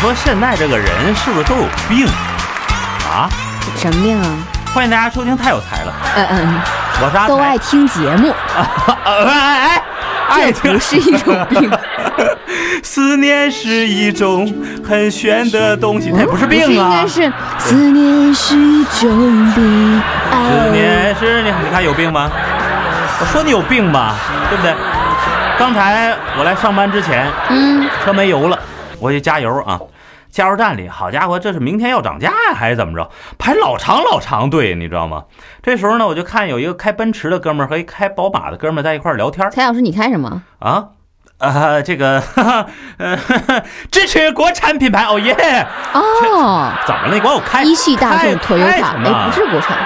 说现在这个人是不是都有病啊？什么病啊？欢迎大家收听《太有才了》，嗯嗯，我是阿才都爱听节目，哎 哎，爱这不是一种病。思念是一种很玄的东西，那也不是病应啊该。是思念是一种病。思念是你，你看有病吗？我说你有病吧，对不对？刚才我来上班之前，嗯，车没油了，我去加油啊。加油站里，好家伙，这是明天要涨价呀，还是怎么着？排老长老长队，你知道吗？这时候呢，我就看有一个开奔驰的哥们儿和一开宝马的哥们儿在一块儿聊天儿蔡老师，你开什么？啊。呃，这个，哈哈，呃，支持国产品牌，哦耶！哦，怎么了？你管我开一汽大众开 Toyota，开什么哎，不是国产。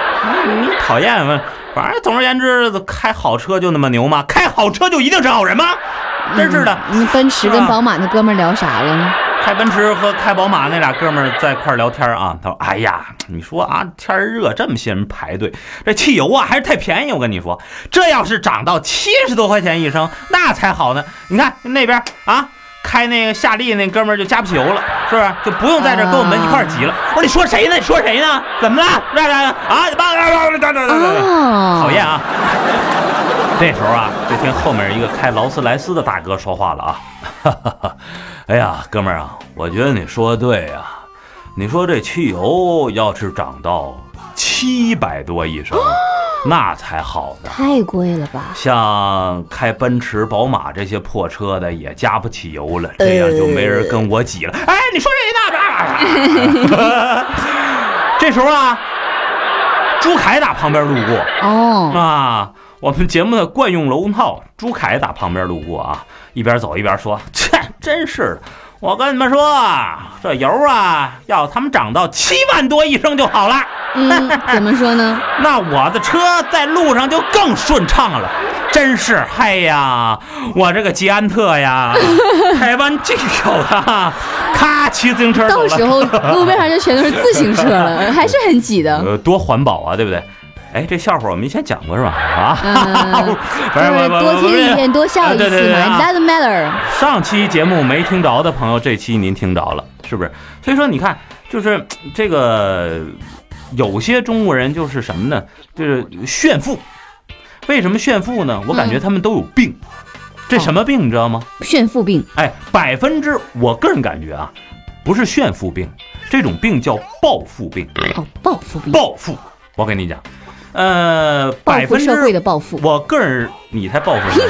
你讨厌吗？反正总而言之，开好车就那么牛吗？开好车就一定是好人吗？真是的。你，奔驰跟宝马那哥们儿聊啥了呢？开奔驰和开宝马那俩哥们儿在一块儿聊天啊，他说：“哎呀，你说啊，天热，这么些人排队，这汽油啊还是太便宜。我跟你说，这要是涨到七十多块钱一升，那才好呢。你看那边啊，开那个夏利那哥们儿就加不起油了，是不是？就不用在这跟我们一块儿挤了。我说你说谁呢？你说谁呢？怎么了？啊，哦，讨厌啊！这时候啊，就听后面一个开劳斯莱斯的大哥说话了啊，哈哈哈，哎呀，哥们儿啊，我觉得你说的对呀、你说这汽油要是涨到七百多一升，那才好呢。太贵了吧？像开奔驰、宝马这些破车的也加不起油了，这样就没人跟我挤了。哎，你说谁呢？这时候啊，朱凯打旁边路过。哦，啊，我们节目的惯用龙套朱凯打旁边路过啊，一边走一边说：“ 切，真是的，我跟你们说啊，这油啊，要他们涨到七万多一升就好了，嗯，怎么说呢？那我的车在路上就更顺畅了。真是，嗨呀，我这个捷安特呀，台湾进口的，咔骑自行车。到时候路边上就全都是自行车了，还是很挤的。呃，多环保啊，对不对？哎，这笑话我们以前讲过是吧？啊，嗯 不是就是多听一遍，多笑一次嘛，doesn't matter。上期节目没听着的朋友，这期您听着了，是不是？所以说，你看，就是这个有些中国人就是什么呢？就是炫富。为什么炫富呢？我感觉他们都有病。这什么病你知道吗？炫富病，哎，百分之我个人感觉啊，不是炫富病，这种病叫暴富病。哦，暴富病，暴富，我跟你讲，呃，百分之社会的报复。我个人，你才报复社会，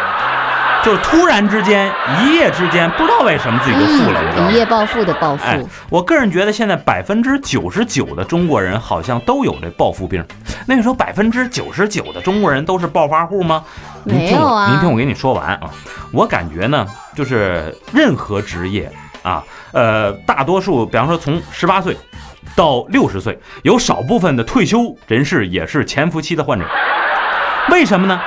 就是突然之间，一夜之间，不知道为什么自己就富了，一？夜暴富的暴哎富，，我个人觉得现在百分之九十九的中国人好像都有这暴富病。那个时候百分之九十九的中国人都是暴发户吗？您听我没有啊您听我给你说完啊。我感觉呢，就是任何职业啊，呃，大多数，比方说从十八岁到六十岁，有少部分的退休人士也是潜伏期的患者。为什么呢？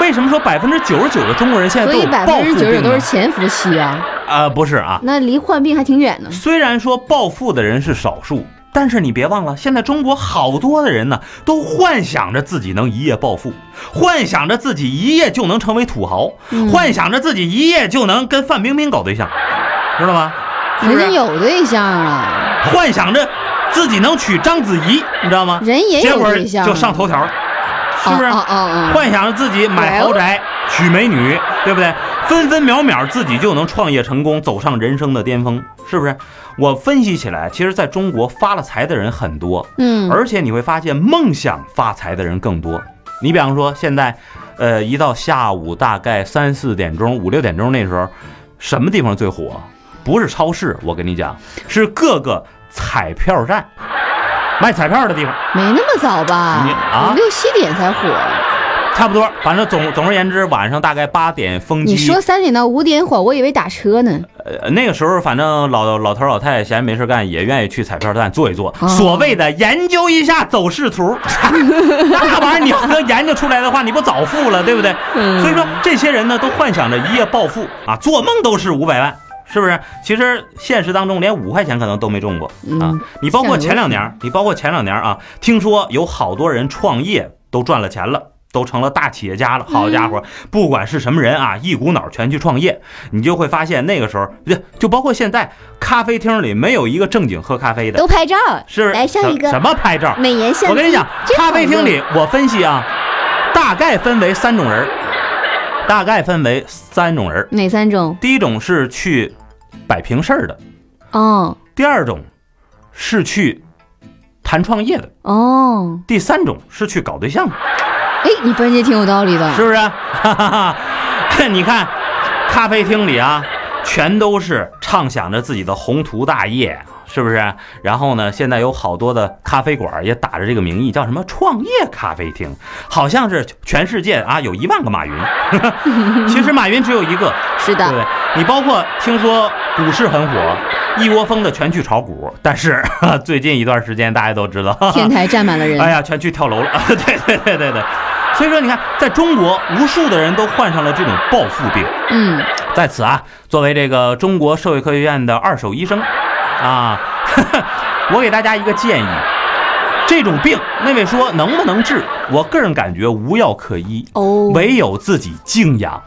为什么说百分之九十九的中国人现在所以都有暴百分之九十富病呢？九都是潜伏期啊，啊、不是啊，那离患病还挺远呢。虽然说暴富的人是少数，但是你别忘了，现在中国好多的人呢，都幻想着自己能一夜暴富，幻想着自己一夜就能成为土豪，嗯幻想着自己一夜就能跟范冰冰搞对象，知道吗？人家有对象啊，幻想着自己能娶章子怡，你知道吗？人也有对象啊，就上头条，是不是？哦哦哦幻想着自己买豪宅、娶美女，对不对？分分秒秒自己就能创业成功，走上人生的巅峰，是不是？我分析起来，其实在中国发了财的人很多，嗯，而且你会发现梦想发财的人更多。你比方说现在，呃，一到下午大概三四点钟、五六点钟那时候，什么地方最火？不是超市，我跟你讲，是各个彩票站卖彩票的地方。没那么早吧？你啊五六七点才火。差不多，反正总总而言之，晚上大概八点封机。你说三点到五点火，我以为打车呢。呃，那个时候反正老老头老太太闲着没事干，也愿意去彩票站坐一坐，哦所谓的研究一下走势图。那玩意儿你要能研究出来的话，你不早富了，对不对？嗯所以说这些人呢，都幻想着一夜暴富啊，做梦都是五百万。是不是？其实现实当中连五块钱可能都没中过啊嗯！你包括前两年，你包括前两年啊，听说有好多人创业都赚了钱了都成了大企业家了。好家伙，不管是什么人啊，一股脑全去创业，你就会发现那个时候，就就包括现在，咖啡厅里没有一个正经喝咖啡的，都拍照，是不是？来上一个什么拍照？美颜相机。我跟你讲，咖啡厅里我分析啊，大概分为三种人，大概分为三种人。哪三种？第一种是去摆平事儿的，哦第二种是去谈创业的，哦，第三种是去搞对象的，哎，你分析挺有道理的。是不是？哈哈哈，你看，咖啡厅里啊，全都是畅想着自己的宏图大业。是不是？然后呢？现在有好多的咖啡馆也打着这个名义，叫什么创业咖啡厅，好像是全世界啊有一万个马云，其实马云只有一个，是的，对不对？你包括听说股市很火，一窝蜂的全去炒股，但是 最近一段时间大家都知道，天台站满了人。哎呀，全去跳楼了。对对对对对，所以说你看，在中国，无数的人都患上了这种暴富病。嗯，在此啊，作为这个中国社会科学院的二手医生啊，我给大家一个建议。这种病，那位说能不能治？我个人感觉无药可医，哦，唯有自己静养，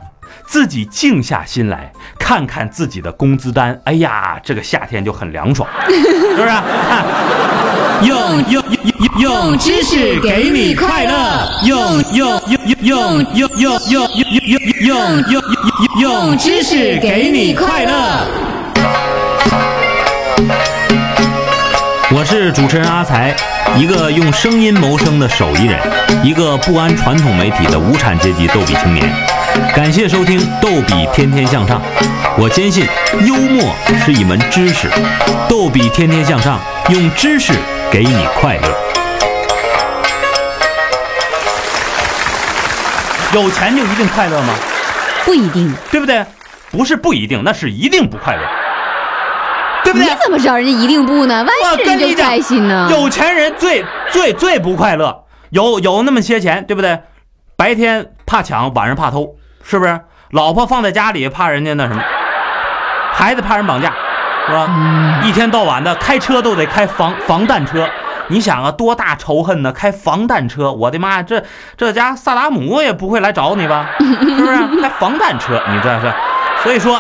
自己静下心来看看自己的工资单。哎呀，这个夏天就很凉爽，是不是？看 用用用用知识给你快乐，用用用用用用用用用用用用用知识给你快乐。我是主持人阿才，一个用声音谋生的手艺人，一个不安传统媒体的无产阶级逗比青年。感谢收听《逗比天天向上》，我坚信幽默是一门知识，逗比天天向上，用知识给你快乐。有钱就一定快乐吗？不一定。对不对？不是不一定，那是一定不快乐，对不对你对？怎么知道人家一定不呢？万我一人就跟你讲开心呢？有钱人最最最不快乐，有有那么些钱，对不对？白天怕抢，晚上怕偷，是不是？老婆放在家里怕人家那什么，孩子怕人绑架，是吧？嗯一天到晚的开车都得开防防弹车，你想啊，多大仇恨呢？开防弹车，我的妈呀，这这家萨达姆也不会来找你吧？是不是？开防弹车，你这是，所以说，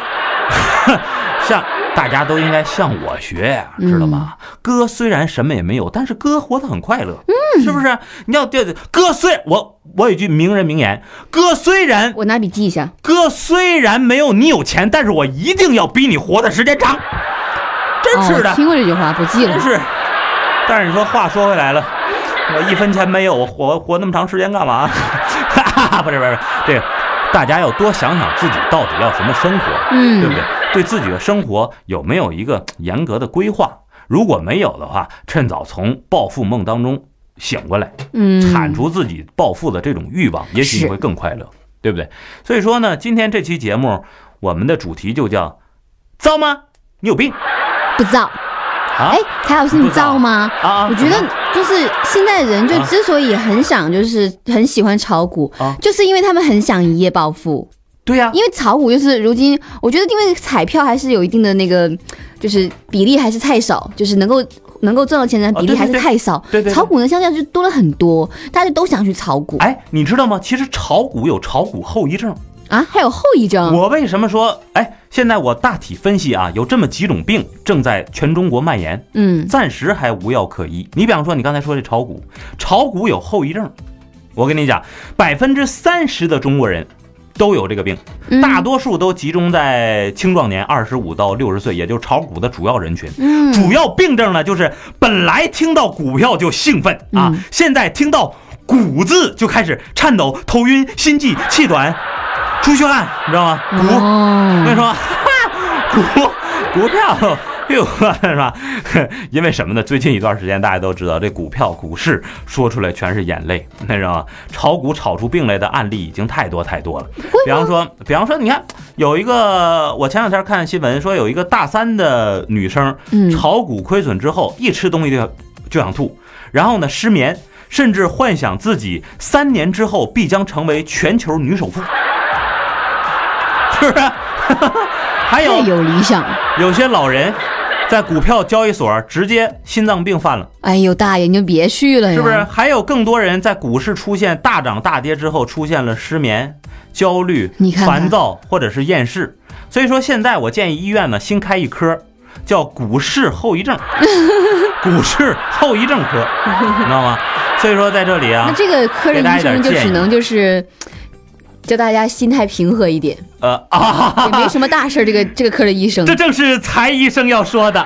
像大家都应该向我学呀、知道吗？哥虽然什么也没有，但是哥活得很快乐，是不是？你要对对，哥虽我我有句名人名言，哥虽然我拿笔记一下。哥虽然没有你有钱，但是我一定要比你活的时间长，真哦，是的我，听过这句话，不记了真。是。但是你说话说回来了，我一分钱没有，我活活那么长时间干嘛？不是不是，这个大家要多想想自己到底要什么生活，嗯对不对？对自己的生活有没有一个严格的规划？如果没有的话，趁早从暴富梦当中醒过来，嗯，铲除自己暴富的这种欲望，也许你会更快乐，对不对？所以说呢，今天这期节目我们的主题就叫“糟吗？你有病不造。啊哎，蔡老师，你造吗？啊啊！我觉得就是现在人就啊之所以很想，就是很喜欢炒股啊，就是因为他们很想一夜暴富。对呀、因为炒股就是如今，我觉得因为彩票还是有一定的那个，就是比例还是太少，就是能够能够赚到钱的比例还是哦对对对太少。对对对炒股呢，相较就多了很多，大家都想去炒股哎，你知道吗？其实炒股有炒股后遗症。啊，还有后遗症。我为什么说，哎，现在我大体分析啊，有这么几种病正在全中国蔓延，嗯，暂时还无药可医。你比方说，你刚才说这炒股，炒股有后遗症，我跟你讲，百分之三十的中国人都有这个病，嗯大多数都集中在青壮年，二十五到六十岁，也就是炒股的主要人群。嗯主要病症呢，就是本来听到股票就兴奋啊，嗯现在听到“股”字就开始颤抖、头晕、心悸、气短、出虚汗，你知道吗？股，我跟你哦，说，股股票。哟，是吧？因为什么呢？最近一段时间，大家都知道，这股票、股市说出来全是眼泪，那知道吗？炒股炒出病来的案例已经太多太多了。比方说，比方说，你看有一个，我前两天看新闻说，有一个大三的女生，嗯炒股亏损之后，一吃东西就想就想吐，然后呢失眠，甚至幻想自己三年之后必将成为全球女首富，是不是？还有有理想。有些老人在股票交易所直接心脏病犯了，哎呦，大爷，你就别去了呀，是不是？？还有更多人在股市出现大涨大跌之后，出现了失眠、焦虑你、看看烦躁或者是厌世。所以说，现在我建议医院呢新开一科，叫股市后遗症，股市后遗症科，你知道吗？所以说在这里啊 那啊，这个科的给大家医生就只能就是教大家心态平和一点，呃啊，也没什么大事儿。这个这个科的医生这，正是才医生要说的。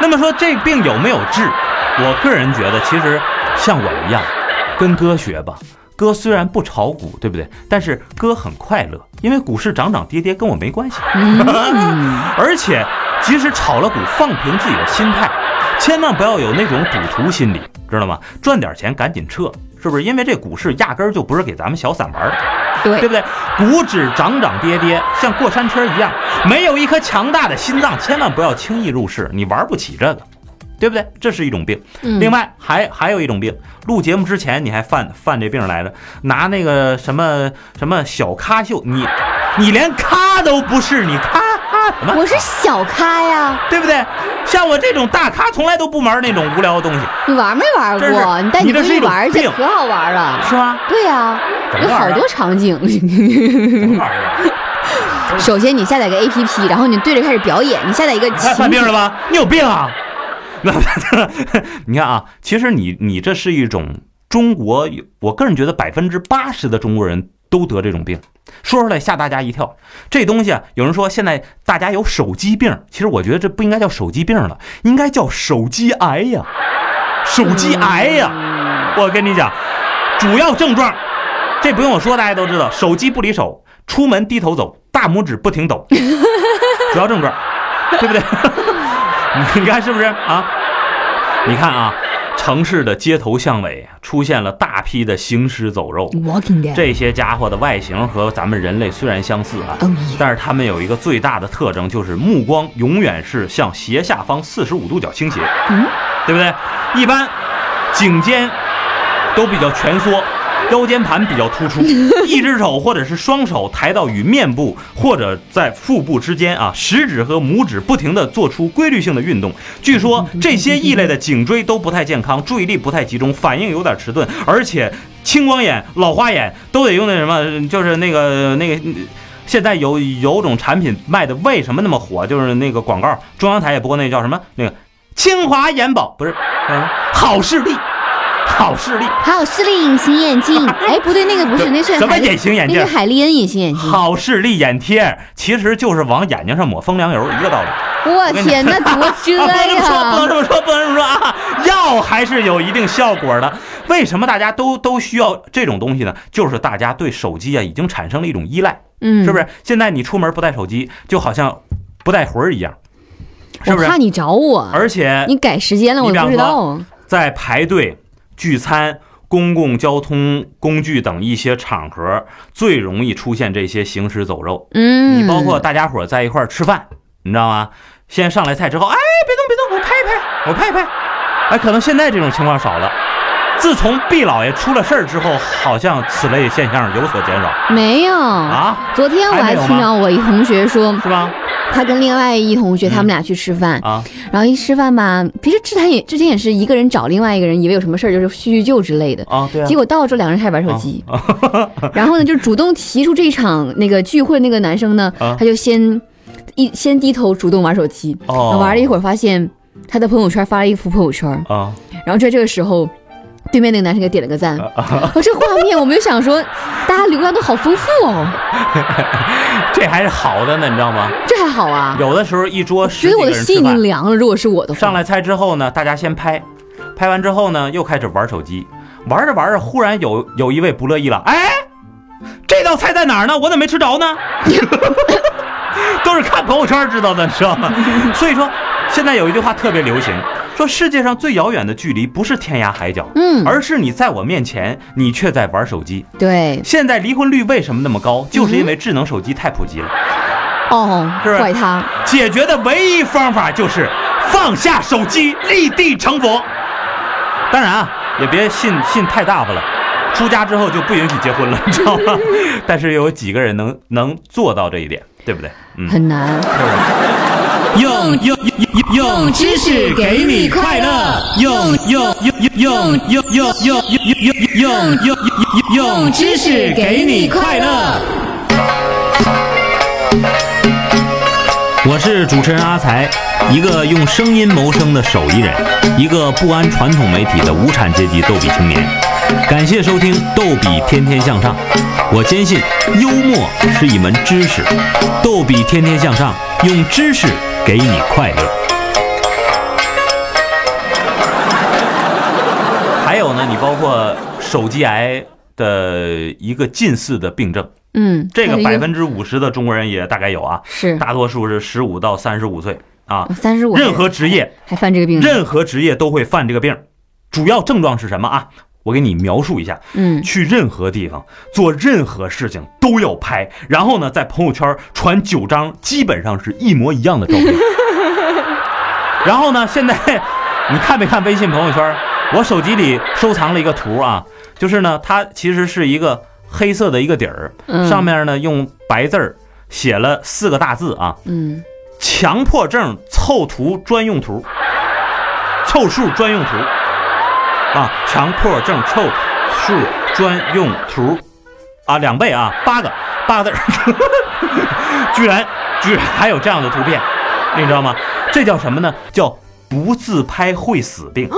那么说这病有没有治？我个人觉得，其实像我一样，跟哥学吧。哥虽然不炒股，对不对？但是哥很快乐，因为股市涨涨跌跌跟我没关系。嗯，而且，即使炒了股，放平自己的心态，千万不要有那种赌徒心理，知道吗？赚点钱赶紧撤，是不是？因为这股市压根儿就不是给咱们小散玩的。对对不，对？股指涨涨跌跌，像过山车一样，没有一颗强大的心脏，千万不要轻易入市，你玩不起这个，对不对？这是一种病。嗯另外还还有一种病，录节目之前你还犯犯这病来着，拿那个什么什么小咖秀，你你连咖都不是，你咖咖什么？我是小咖呀，对不对？像我这种大咖，从来都不玩那种无聊的东西，你玩没玩过？你带你这是一种女玩去，病可好玩了。是吗？对呀，有好多场景。首先，你下载个 APP，然后你对着开始表演。你下载一个你看情景犯病了吧？你有病啊！那 你看啊，其实你你这是一种中国，我个人觉得百分之八十的中国人都得这种病。说出来吓大家一跳，这东西啊，有人说现在大家有手机病，其实我觉得这不应该叫手机病了，应该叫手机癌呀，手机癌呀。我跟你讲，主要症状，这不用我说，大家都知道，手机不离手，出门低头走，大拇指不停抖，主要症状，对不对？你看是不是啊？你看啊，城市的街头巷尾出现了大批的行尸走肉。这些家伙的外形和咱们人类虽然相似啊但是他们有一个最大的特征，就是目光永远是向斜下方四十五度角倾斜，嗯，对不对？一般颈肩都比较蜷缩，腰间盘比较突出，一只手或者是双手抬到与面部或者在腹部之间啊，食指和拇指不停地做出规律性的运动。据说这些异类的颈椎都不太健康，注意力不太集中，反应有点迟钝，而且青光眼、老花眼都得用那什么，就是那个那个。现在有有种产品卖的为什么那么火？就是那个广告，中央台也播那叫什么那个清华眼保不是，嗯，好视力，好视力，还有视力隐形眼镜。哎，不对，那个不是，那是什么隐形眼镜那是？海利恩隐形眼镜。好视力眼贴，其实就是往眼睛上抹风凉油一个道理。我天，那多遮啊，不能这么说，不能！这么说，不能这么说啊！药还是有一定效果的。为什么大家都都需要这种东西呢？就是大家对手机啊已经产生了一种依赖，嗯，是不？是？现在你出门不带手机，就好像不带魂儿一样，是不是我怕？你找我，而且你改时间了，我都不知道。在排队、聚餐、公共交通工具等一些场合，最容易出现这些行尸走肉。嗯，你包括大家伙在一块儿吃饭，你知道吗？先上来菜之后，哎，别动别动，我拍一拍，我拍一拍。哎，可能现在这种情况少了。自从毕老爷出了事儿之后，好像此类现象有所减少没有。啊，昨天我还听到我一同学说，是吧？他跟另外一同学嗯。他们俩去吃饭，啊，然后一吃饭吧，平时之前也之前也是一个人找另外一个人，以为有什么事儿就是叙叙旧之类的。啊，对啊。结，果到了之后，两个人开始玩手机，然后呢，就主动提出这一场那个聚会，那个男生呢，啊。他就先一先低头主动玩手机，哦。玩了一会儿，发现他的朋友圈发了一幅朋友圈，啊，然后在这个时候，对面那个男生给点了个赞，我哦，这画面我们就想说，大家流量都好丰富哦，这还是好的呢，你知道吗？这还好啊，有的时候一桌十几觉得我个的心已经凉了。如果是我的话，上来菜之后呢，大家先拍，拍完之后呢，又开始玩手机，玩着玩着，忽然有有一位不乐意了，哎，这道菜在哪儿呢？我怎么没吃着呢？都是看朋友圈知道的，你知道吗？所以说，现在有一句话特别流行，说世界上最遥远的距离不是天涯海角，嗯，而是你在我面前，你却在玩手机。对，现在离婚率为什么那么高？就是因为智能手机太普及了。哦，是不是怪他，解决的唯一方法就是放下手机，立地成佛。当然啊，也别信信太大发了，出家之后就不允许结婚了，你知道吗？但是有几个人能能做到这一点，对不对？嗯，很难。是不是？用用用用知识给你快乐，用用用用用用用用用用用用用知识给你快乐。我是主持人阿才，一个用声音谋生的手艺人，一个不安传统媒体的无产阶级逗比青年。感谢收听《逗比天天向上》，我坚信幽默是一门知识，逗比天天向上，用知识给你快乐。还有呢，你包括手机癌的一个近似的病症，嗯，这个百分之五十的中国人也大概有啊，是。大多数是十五到三十五岁。啊，三十五，任何职业还犯这个病，任何职业都会犯这个病，主要症状是什么啊？我给你描述一下。嗯，去任何地方做任何事情都要拍，然后呢，在朋友圈传九张基本上是一模一样的照片。然后呢，现在你看没看微信朋友圈？我手机里收藏了一个图啊，就是呢，它其实是一个黑色的一个底儿，嗯上面呢用白字儿写了四个大字啊，嗯，强迫症凑图专用图，凑数专用图啊，强迫症臭数专用图啊，两倍啊，八个八个字儿，居然居然还有这样的图片，你知道吗？这叫什么呢？叫不自拍会死病。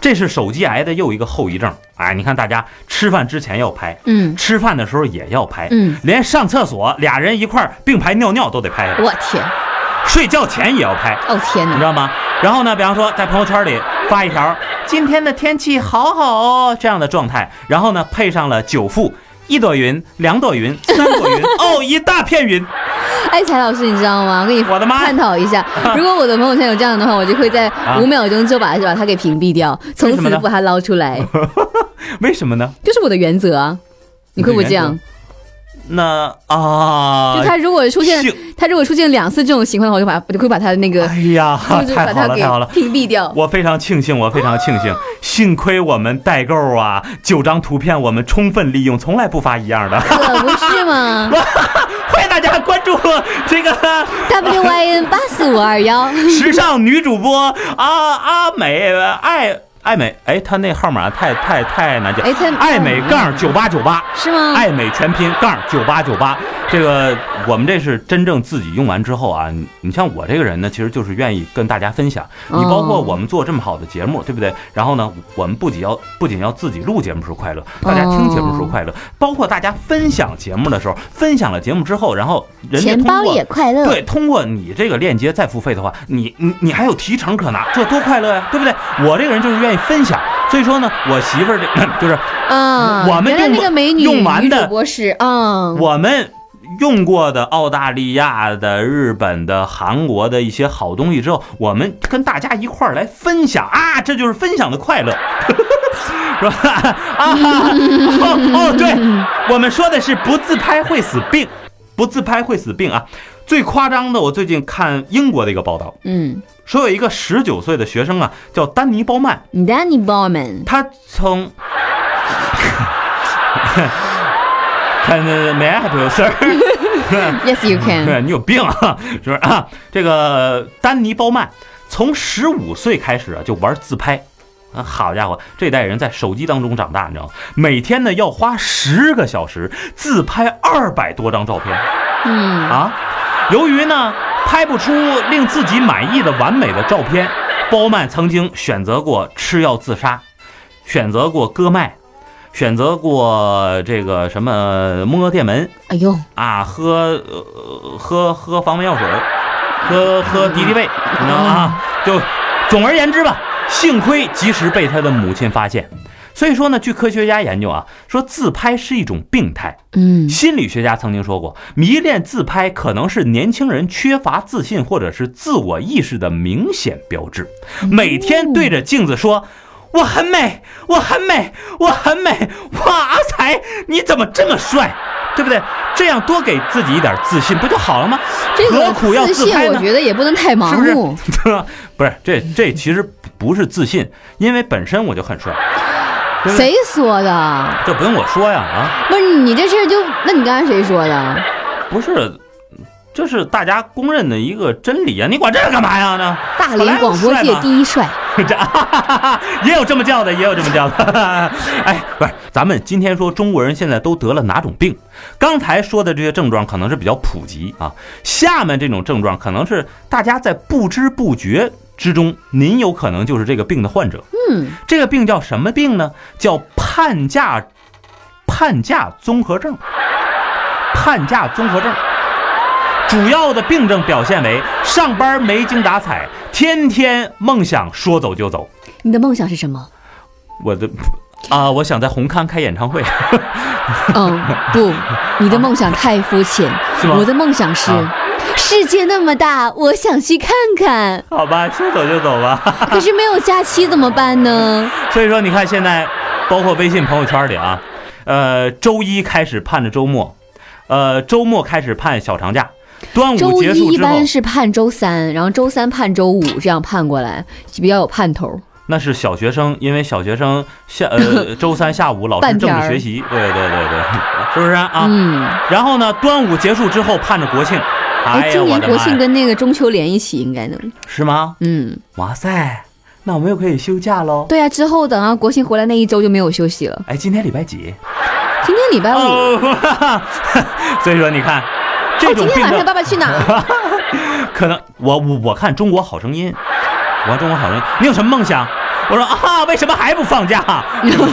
这是手机癌的又一个后遗症。哎，你看大家吃饭之前要拍，嗯吃饭的时候也要拍，嗯，连上厕所俩人一块并排尿尿都得拍。我天，睡觉前也要拍，哦天哪，你知道吗？然后呢，比方说在朋友圈里发一条“今天的天气好好哦”这样的状态，然后呢配上了九副。一朵云，两朵云，三朵云，哦，一大片云。哎，蔡老师，你知道吗？我跟你我的妈探讨一下，如果我的朋友圈有这样的话，我就会在五秒钟就把它把它给屏蔽掉，从此不把它捞出来，为什么呢？就是我的原则啊。你会不会这样？那啊，就他如果出现他如果出现两次这种情况的话，我就把我就会把他的那个哎呀，就是太好了，把它给太好了。屏蔽掉。我非常庆幸，我非常庆幸，幸亏我们代购啊，九张图片我们充分利用，从来不发一样的。可不是吗 欢迎大家关注这个？W Y N 八四五二幺，时尚女主播阿阿美爱爱美，哎，他那号码太 太太难记，哎她爱美杠九八九八。是吗？爱美全拼杠九八九八，这个我们这是真正自己用完之后啊，你你像我这个人呢，其实就是愿意跟大家分享。你包括哦我们做这么好的节目，对不对？然后呢，我们不仅要不仅要自己录节目时候快乐，大家听节目时候快乐，包括大家分享节目的时候，分享了节目之后，然后人家钱包通过也快乐。对，通过你这个链接再付费的话，你你你还有提成可拿，这多快乐呀，对不对？我这个人就是愿意分享，所以说呢，我媳妇儿这 就是啊，原来我们用那个美女用完的我们用过的澳大利亚的、日本的、韩国的一些好东西之后，我们跟大家一块儿来分享啊，这就是分享的快乐，是吧？啊，哦哦，对，我们说的是不自拍会死病，不自拍会死病啊。最夸张的，我最近看英国的一个报道，嗯说有一个十九岁的学生啊，叫丹尼鲍曼，，Danny Bowman，他从。看，May I help you, sir？Yes, you can。对你有病啊，是不是啊？这个丹尼鲍曼从十五岁开始啊就玩自拍，啊，好家伙，这代人在手机当中长大，你知道吗？每天呢要花十个小时自拍二百多张照片嗯啊。由于呢拍不出令自己满意的完美的照片，包曼曾经选择过吃药自杀，选择过割脉，选择过这个什么摸电门，哎呦，啊，喝呃喝喝防蚊药水儿，喝喝敌敌畏，你知道吗？啊，就总而言之吧，幸亏及时被他的母亲发现。所以说呢，据科学家研究啊，说自拍是一种病态。嗯心理学家曾经说过，迷恋自拍可能是年轻人缺乏自信或者是自我意识的明显标志。每天对着镜子说。我很美，我很美，我很美！哇，阿才，你怎么这么帅？对不对？这样多给自己一点自信，不就好了吗？这个何苦要自拍呢？我觉得也不能太盲是不是目。不是，这这其实不是自信，因为本身我就很帅？谁说的？这不用我说呀啊！不是你这事儿就，那你刚才谁说的？不是，这是大家公认的一个真理啊！你管这个干嘛呀？呢？大连广播界第一帅，这 也有这么叫的，也有这么叫的。哎，不是，咱们今天说中国人现在都得了哪种病？刚才说的这些症状可能是比较普及啊，下面这种症状可能是大家在不知不觉之中，您有可能就是这个病的患者。嗯，这个病叫什么病呢？叫盼假盼假综合症。盼假综合症主要的病症表现为上班没精打采，天天梦想说走就走。你的梦想是什么？我的啊，我想在红磡开演唱会。嗯，不，你的梦想太肤浅。是吗我的梦想是，啊世界那么大，我想去看看。好吧，说走就走吧。可是没有假期怎么办呢？所以说，你看现在，包括微信朋友圈里啊，呃，周一开始盼着周末，呃，周末开始盼小长假，端午周结束之后一一般，是盼周三，然后周三盼周五，这样盼过来就比较有盼头。那是小学生，因为小学生下呃 周三下午老师正半天儿着学习，对对对对，是不是啊？嗯，然后呢，端午结束之后盼着国庆，哎，今年国庆跟那个中秋连一起，应该能。是吗？嗯，哇塞，那我们又可以休假喽。对啊，之后等到国庆回来那一周就没有休息了。哎，今天礼拜几？今天礼拜五，所以说你看，这种今天晚上爸爸去哪儿？可能我我我看《中国好声音》，我看《中国好声音》，你有什么梦想？我说啊，为什么还不放假？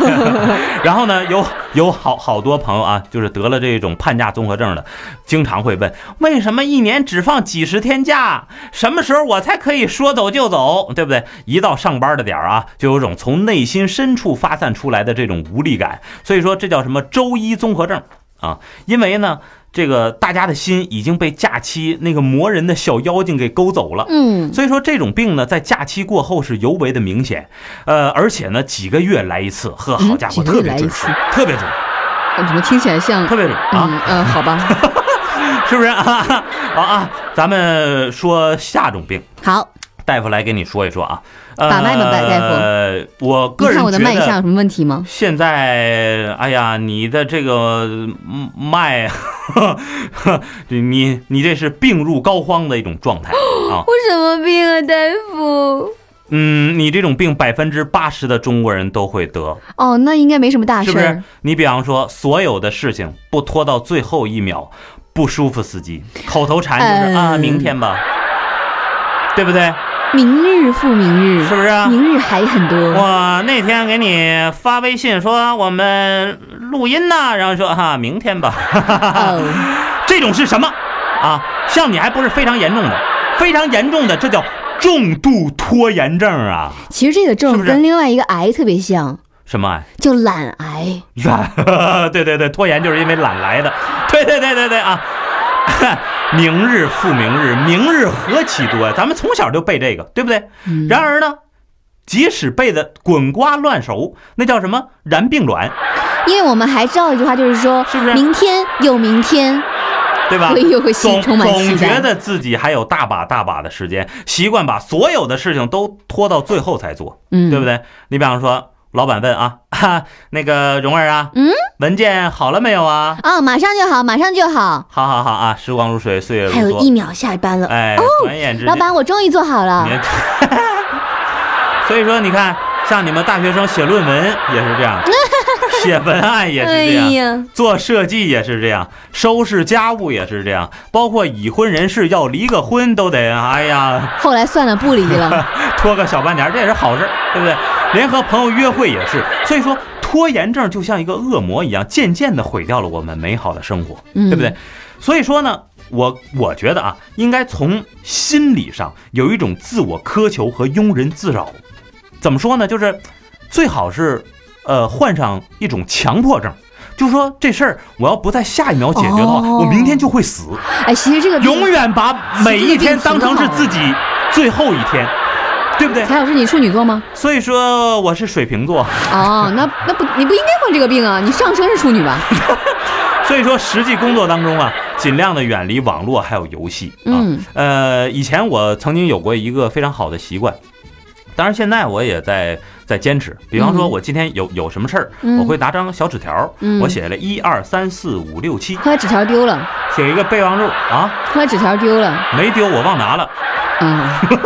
然后呢，有有好好多朋友啊，就是得了这种盼假综合症的，经常会问，为什么一年只放几十天假？什么时候我才可以说走就走？对不对？一到上班的点儿啊，就有种从内心深处发散出来的这种无力感。所以说，这叫什么周一综合症啊？因为呢。这个大家的心已经被假期那个磨人的小妖精给勾走了，嗯，所以说这种病呢，在假期过后是尤为的明显，呃，而且呢，几个月来一次，呵，好家伙，特别准特别准，怎么听起来像？特别准啊，嗯呃，好吧，是不是？啊？好啊，咱们说下种病，好，大夫来给你说一说啊。呃、把脉吧大夫呃，我个人看我的脉象有什么问题吗？现在，哎呀，你的这个嗯脉，你你这是病入膏肓的一种状态啊。我什么病啊，大夫？嗯，你这种病百分之八十的中国人都会得，哦，那应该没什么大事。是不是？你比方说，所有的事情不拖到最后一秒，不舒服司机，口头禅就是、啊，嗯明天吧，对不对？明日复明日，是不是啊？明日还很多。我那天给你发微信说我们录音呢，然后说哈、明天吧，哦，这种是什么啊？像你还不是非常严重的，非常严重的，这叫重度拖延症啊！其实这个症跟另外一个癌特别像，什么癌？叫懒癌。懒，对对对，拖延就是因为懒来的。对对对对对啊！明日复明日，明日何其多呀！咱们从小就背这个，对不对？嗯然而呢，即使背的滚瓜烂熟，那叫什么然并卵，因为我们还知道一句话，就是说，是不是明天有明天，对吧所？以又会心总充满期总觉。得自己还有大把大把的时间，习惯把所有的事情都拖到最后才做，嗯，对不？对？你比方说，老板问啊，哈，那个蓉儿啊，嗯，文件好了没有啊？啊，马上就好，马上就好，好好好啊，时光如水，岁月如梭还有一。秒下班了。哎，转眼之间，老板，我终于做好了。所以说，你看，像你们大学生写论文也是这样，写文案也是哎这样，呀，做设计也是这样，收拾家务也是这样，包括已婚人士要离个婚都得，哎呀，后来算了，不离了。拖个小半年，这也是好事，对不对？连和朋友约会也是，所以说拖延症就像一个恶魔一样，渐渐的毁掉了我们美好的生活，嗯，对不对？？所以说呢，我我觉得啊，应该从心理上有一种自我苛求和庸人自扰。怎么说呢？就是最好是呃患上一种强迫症，就说这事儿我要不在下一秒解决的话，哦我明天就会死。哎，其实这个永远把每一天当成是自己最后一天，对不对？蔡老师，你处女座吗？所以说我是水瓶座，哦，那那不你不应该患这个病啊，你上升是处女吧？所以说实际工作当中啊，尽量的远离网络还有游戏啊。嗯呃，以前我曾经有过一个非常好的习惯，当然现在我也在在坚持。比方说，嗯我今天有有什么事儿，嗯我会拿张小纸条，嗯我写了一二三四五六七，后来纸条丢了，写一个备忘录啊，后来纸条丢了，没丢，我忘拿了。嗯，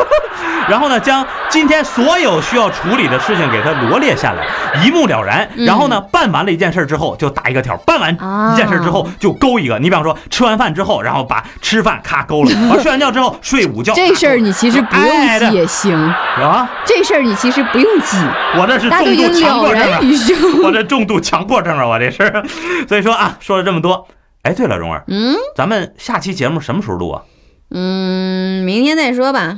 然后呢，将今天所有需要处理的事情给它罗列下来，一目了然。嗯然后呢，办完了一件事之后就打一个条，办完啊一件事之后就勾一个。你比方说，吃完饭之后，然后把吃饭咔勾了，完睡完觉之后睡午觉。这事儿你其实不用记也行，啊，这事儿你其实不用记，我这是重度强迫症。我这重度强迫症啊，我这是。所以说啊，说了这么多，哎，对了，蓉儿，嗯咱们下期节目什么时候录啊？嗯，明天再说吧。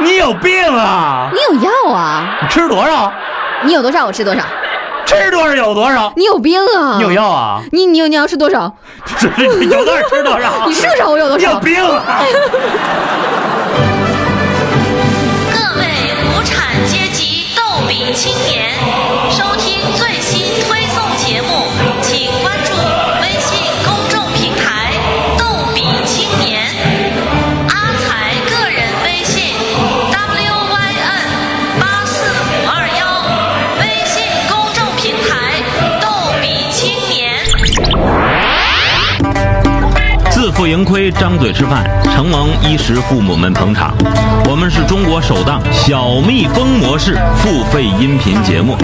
你有病啊！你有药啊？你吃多少？你有多少我吃多少。吃多少有多少？你有病啊？你有？药啊？你你有你要吃多少？你有多少吃多少？你吃多少我有多你有。病啊！各位无产阶级逗比青年，收不盈亏，张嘴吃饭，承蒙衣食父母们捧场。我们是中国首档小蜜蜂模式付费音频节目，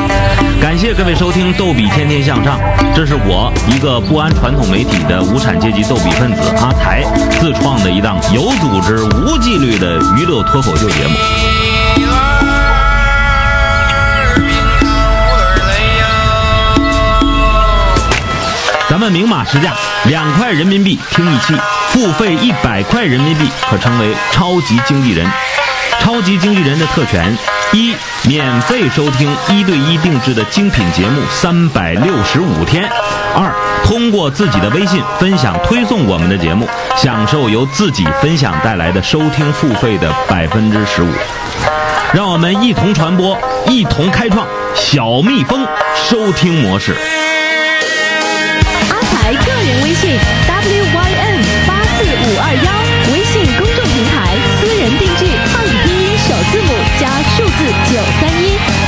感谢各位收听《逗比天天向上》，这是我一个不安传统媒体的无产阶级逗比分子阿才自创的一档有组织、无纪律的娱乐脱口秀节目。明码实价，两块人民币听一期，付费一百块人民币可成为超级经纪人。超级经纪人的特权：一、免费收听一对一定制的精品节目三百六十五天；二、通过自己的微信分享推送我们的节目，享受由自己分享带来的收听付费的百分之十五。让我们一同传播，一同开创小蜜蜂收听模式。微信 wyn 八四五二幺微信公众平台私人定制汉语拼音首字母加数字九三一。